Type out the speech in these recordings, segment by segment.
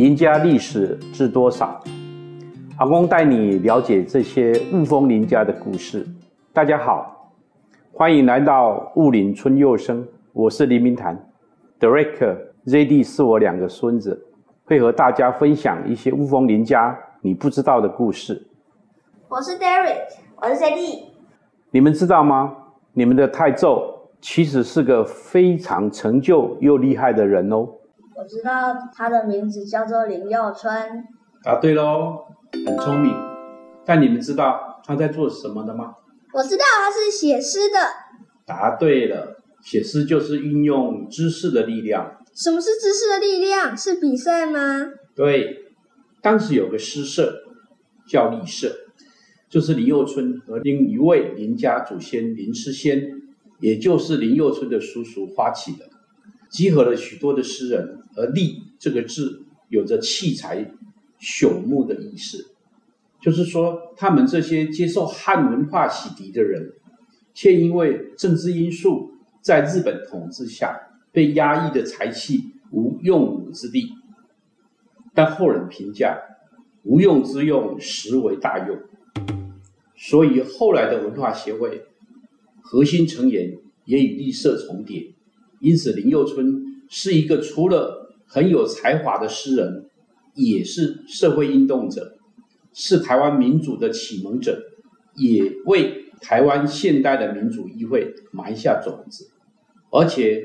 林家历史知多少？阿公带你了解这些雾峰林家的故事。大家好，欢迎来到雾林春又生，我是林明潭。Derek、ZD 是我两个孙子，会和大家分享一些雾峰林家你不知道的故事。我是 Derek，我是 ZD。你们知道吗？你们的太宙其实是个非常成就又厉害的人哦。我知道他的名字叫做林又春。答对喽，很聪明。但你们知道他在做什么的吗？我知道他是写诗的。答对了，写诗就是运用知识的力量。什么是知识的力量？是比赛吗？对，当时有个诗社叫立社，就是林佑春和另一位林家祖先林诗仙，也就是林佑春的叔叔发起的。集合了许多的诗人，而“立”这个字有着气才朽木的意思，就是说，他们这些接受汉文化洗涤的人，却因为政治因素，在日本统治下被压抑的才气无用武之地。但后人评价，无用之用，实为大用。所以后来的文化协会核心成员也与立社重叠。因此，林幼春是一个除了很有才华的诗人，也是社会运动者，是台湾民主的启蒙者，也为台湾现代的民主议会埋下种子。而且，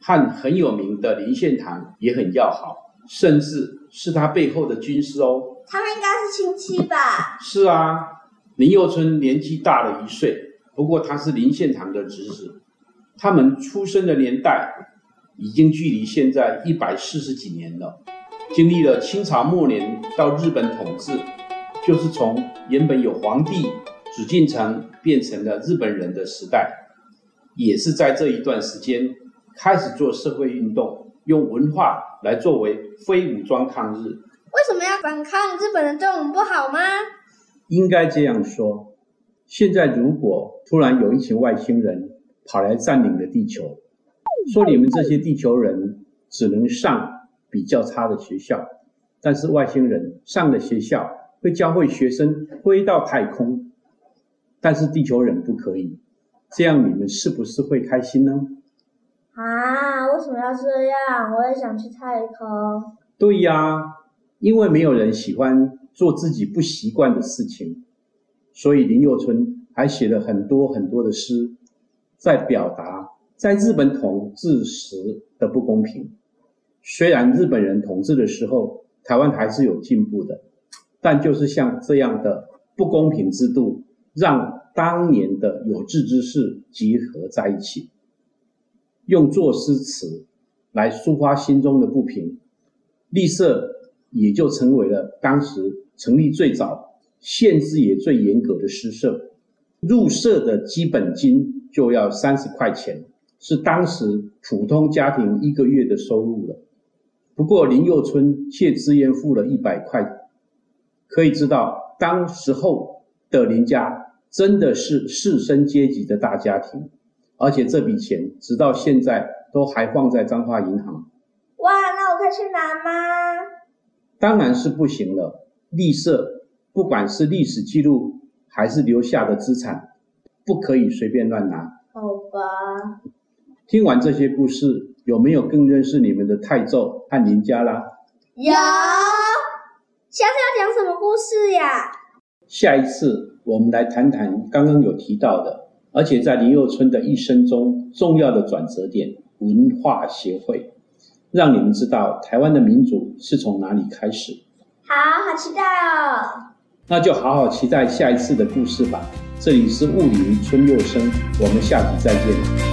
和很有名的林献堂也很要好，甚至是他背后的军师哦。他们应该是亲戚吧？是啊，林幼春年纪大了一岁，不过他是林献堂的侄子。他们出生的年代已经距离现在一百四十几年了，经历了清朝末年到日本统治，就是从原本有皇帝紫禁城变成了日本人的时代，也是在这一段时间开始做社会运动，用文化来作为非武装抗日。为什么要反抗日本人对我们不好吗？应该这样说，现在如果突然有一群外星人。跑来占领了地球，说你们这些地球人只能上比较差的学校，但是外星人上的学校会教会学生飞到太空，但是地球人不可以，这样你们是不是会开心呢？啊，为什么要这样？我也想去太空。对呀，因为没有人喜欢做自己不习惯的事情，所以林佑春还写了很多很多的诗。在表达在日本统治时的不公平。虽然日本人统治的时候，台湾还是有进步的，但就是像这样的不公平制度，让当年的有志之士集合在一起，用作诗词来抒发心中的不平。立社也就成为了当时成立最早、限制也最严格的诗社。入社的基本金。就要三十块钱，是当时普通家庭一个月的收入了。不过林佑春却自愿付了一百块，可以知道当时候的林家真的是士绅阶级的大家庭，而且这笔钱直到现在都还放在彰化银行。哇，那我可以去拿吗？当然是不行了。立社不管是历史记录还是留下的资产。不可以随便乱拿。好吧。听完这些故事，有没有更认识你们的太祖和林家啦？有。下次要讲什么故事呀？下一次我们来谈谈刚刚有提到的，而且在林佑春的一生中重要的转折点——文化协会，让你们知道台湾的民主是从哪里开始。好，好期待哦。那就好好期待下一次的故事吧。这里是物理云春又生，我们下集再见。